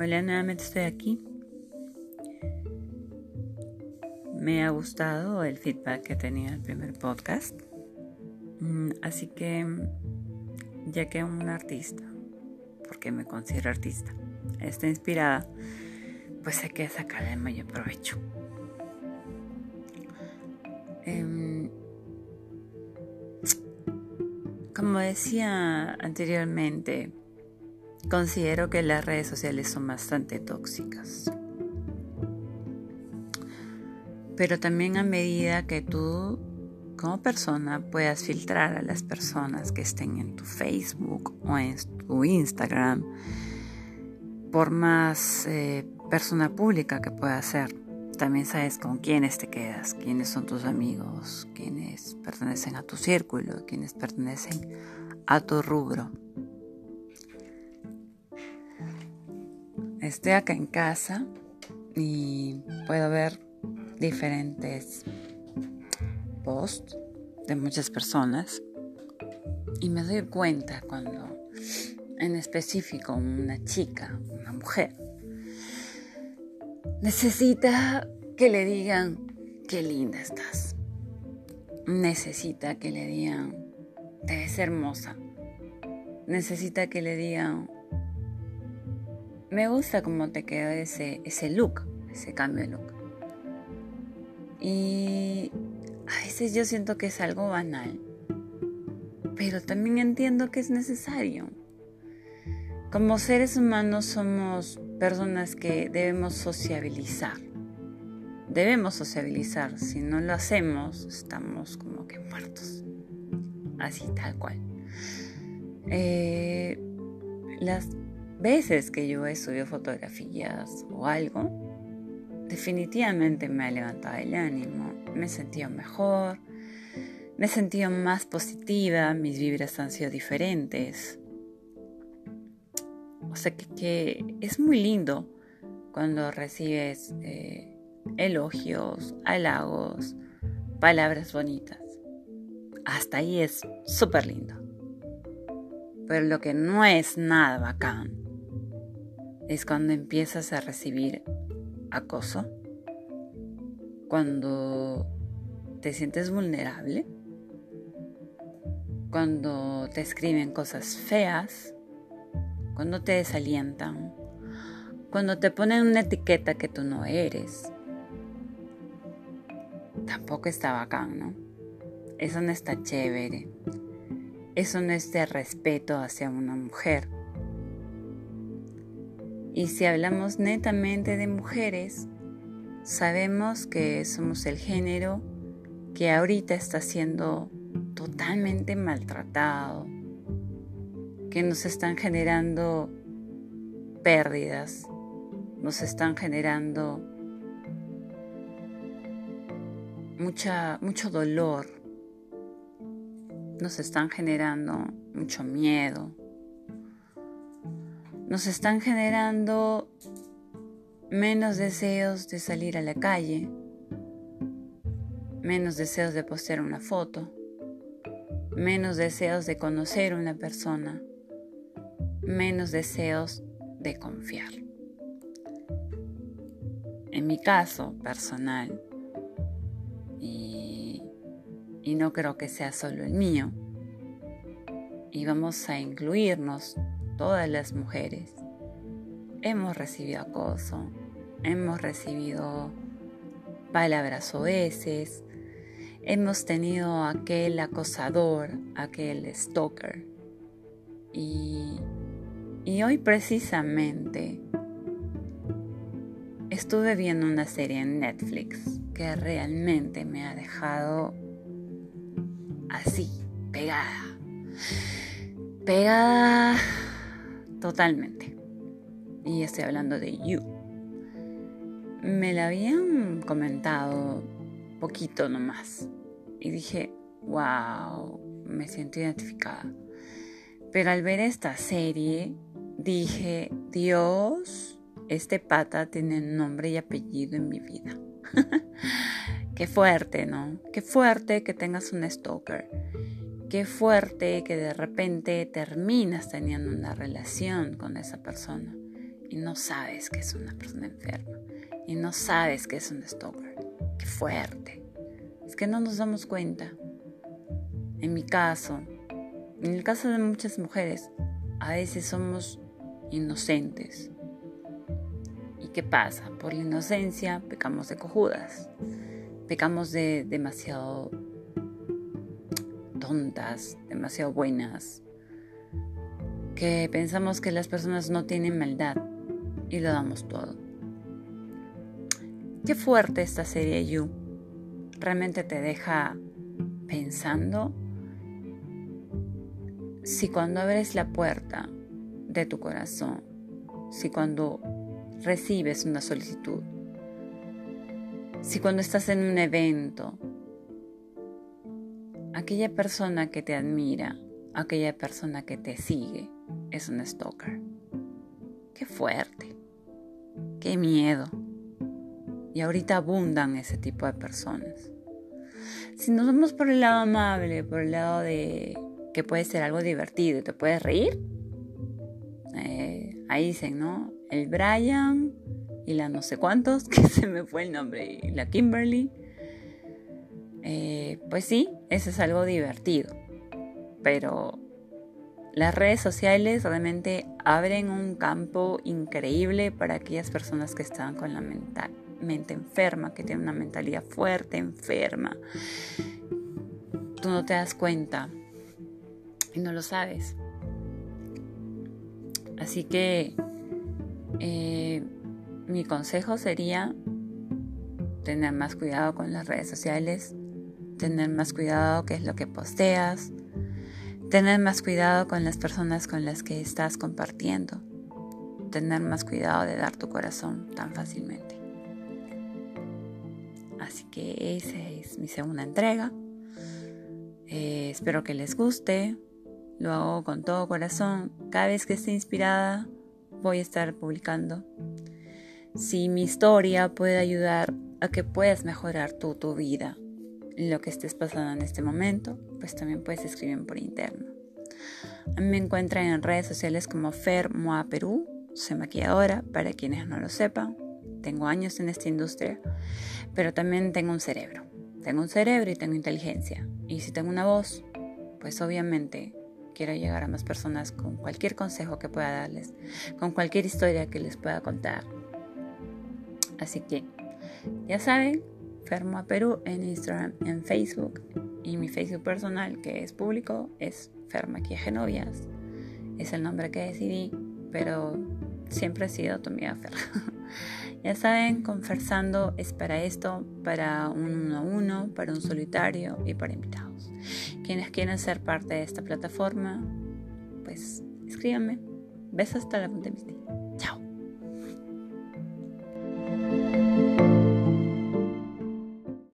Hola, nuevamente estoy aquí. Me ha gustado el feedback que tenía el primer podcast. Mm, así que, ya que un artista, porque me considero artista, está inspirada, pues hay que sacarle el mayor provecho. Em, como decía anteriormente, Considero que las redes sociales son bastante tóxicas. Pero también a medida que tú como persona puedas filtrar a las personas que estén en tu Facebook o en tu Instagram, por más eh, persona pública que puedas ser, también sabes con quiénes te quedas, quiénes son tus amigos, quiénes pertenecen a tu círculo, quiénes pertenecen a tu rubro. Estoy acá en casa y puedo ver diferentes posts de muchas personas y me doy cuenta cuando en específico una chica, una mujer, necesita que le digan qué linda estás. Necesita que le digan, te ves hermosa. Necesita que le digan, me gusta cómo te quedó ese, ese look, ese cambio de look. Y a veces yo siento que es algo banal, pero también entiendo que es necesario. Como seres humanos somos personas que debemos sociabilizar. Debemos sociabilizar. Si no lo hacemos, estamos como que muertos. Así tal cual. Eh, las veces que yo he subido fotografías o algo, definitivamente me ha levantado el ánimo, me sentido mejor, me sentido más positiva, mis vibras han sido diferentes. O sea que, es muy lindo cuando recibes eh, elogios, halagos, palabras bonitas. Hasta ahí es súper lindo. Pero lo que no es nada bacán es cuando empiezas a recibir acoso, cuando te sientes vulnerable, cuando te escriben cosas feas, cuando te desalientan, cuando te ponen una etiqueta que tú no eres. Tampoco está bacán, ¿no? Eso no está chévere. Eso no es de respeto hacia una mujer. Y si hablamos netamente de mujeres, sabemos que somos el género que ahorita está siendo totalmente maltratado, que nos están generando pérdidas, nos están generando mucha, mucho dolor, nos están generando mucho miedo, nos están generando menos deseos de salir a la calle, menos deseos de postear una foto, menos deseos de conocer a una persona, menos deseos de confiar. En mi caso personal, y, y no creo que sea solo el mío, y vamos a incluirnos todas las mujeres. Hemos recibido acoso, hemos recibido palabras oeces, hemos tenido aquel acosador, aquel stalker. Y, y hoy precisamente estuve viendo una serie en Netflix que realmente me ha dejado así, pegada. Pegada Totalmente. Y estoy hablando de You. Me la habían comentado poquito nomás. Y dije, wow, me siento identificada. Pero al ver esta serie, dije, Dios, este pata tiene nombre y apellido en mi vida. Qué fuerte, ¿no? Qué fuerte que tengas un stalker Qué fuerte que de repente terminas teniendo una relación con esa persona y no sabes que es una persona enferma y no sabes que es un stalker. Qué fuerte. Es que no nos damos cuenta. En mi caso, en el caso de muchas mujeres, a veces somos inocentes. ¿Y qué pasa? Por la inocencia pecamos de cojudas, pecamos de demasiado tontas, demasiado buenas, que pensamos que las personas no tienen maldad y lo damos todo. Qué fuerte esta serie You. Realmente te deja pensando si cuando abres la puerta de tu corazón, si cuando recibes una solicitud, si cuando estás en un evento, aquella persona que te admira, aquella persona que te sigue, es un stalker. Qué fuerte, qué miedo. Y ahorita abundan ese tipo de personas. Si nos vamos por el lado amable, por el lado de que puede ser algo divertido y te puedes reír, eh, ahí dicen, ¿no? El Brian y la no sé cuántos, que se me fue el nombre, y la Kimberly. Eh, pues sí, eso es algo divertido. Pero las redes sociales realmente abren un campo increíble para aquellas personas que están con la mente enferma, que tienen una mentalidad fuerte, enferma. Tú no te das cuenta y no lo sabes. Así que eh, mi consejo sería tener más cuidado con las redes sociales, tener más cuidado qué es lo que posteas, Tener más cuidado con las personas con las que estás compartiendo. Tener más cuidado de dar tu corazón tan fácilmente. Así que esa es mi segunda entrega. Eh, espero que les guste. Lo hago con todo corazón. Cada vez que esté inspirada voy a estar publicando. Si mi historia puede ayudar a que puedas mejorar tu, tu vida lo que estés pasando en este momento, pues también puedes escribir por interno. A mí me encuentran en redes sociales como Fer Moa Perú, soy maquilladora, para quienes no lo sepan. Tengo años en esta industria, pero también tengo un cerebro. Tengo un cerebro y tengo inteligencia. Y si tengo una voz, pues obviamente quiero llegar a más personas con cualquier consejo que pueda darles, con cualquier historia que les pueda contar. Así que, ya saben, Fermo a Perú en Instagram, en Facebook y mi Facebook personal que es público es Fermaquillaje Novias. Es el nombre que decidí, pero siempre he sido tu amiga Fer. ya saben, conversando es para esto, para un uno a uno, para un solitario y para invitados. Quienes quieren ser parte de esta plataforma, pues escríbanme. Besos hasta la punta de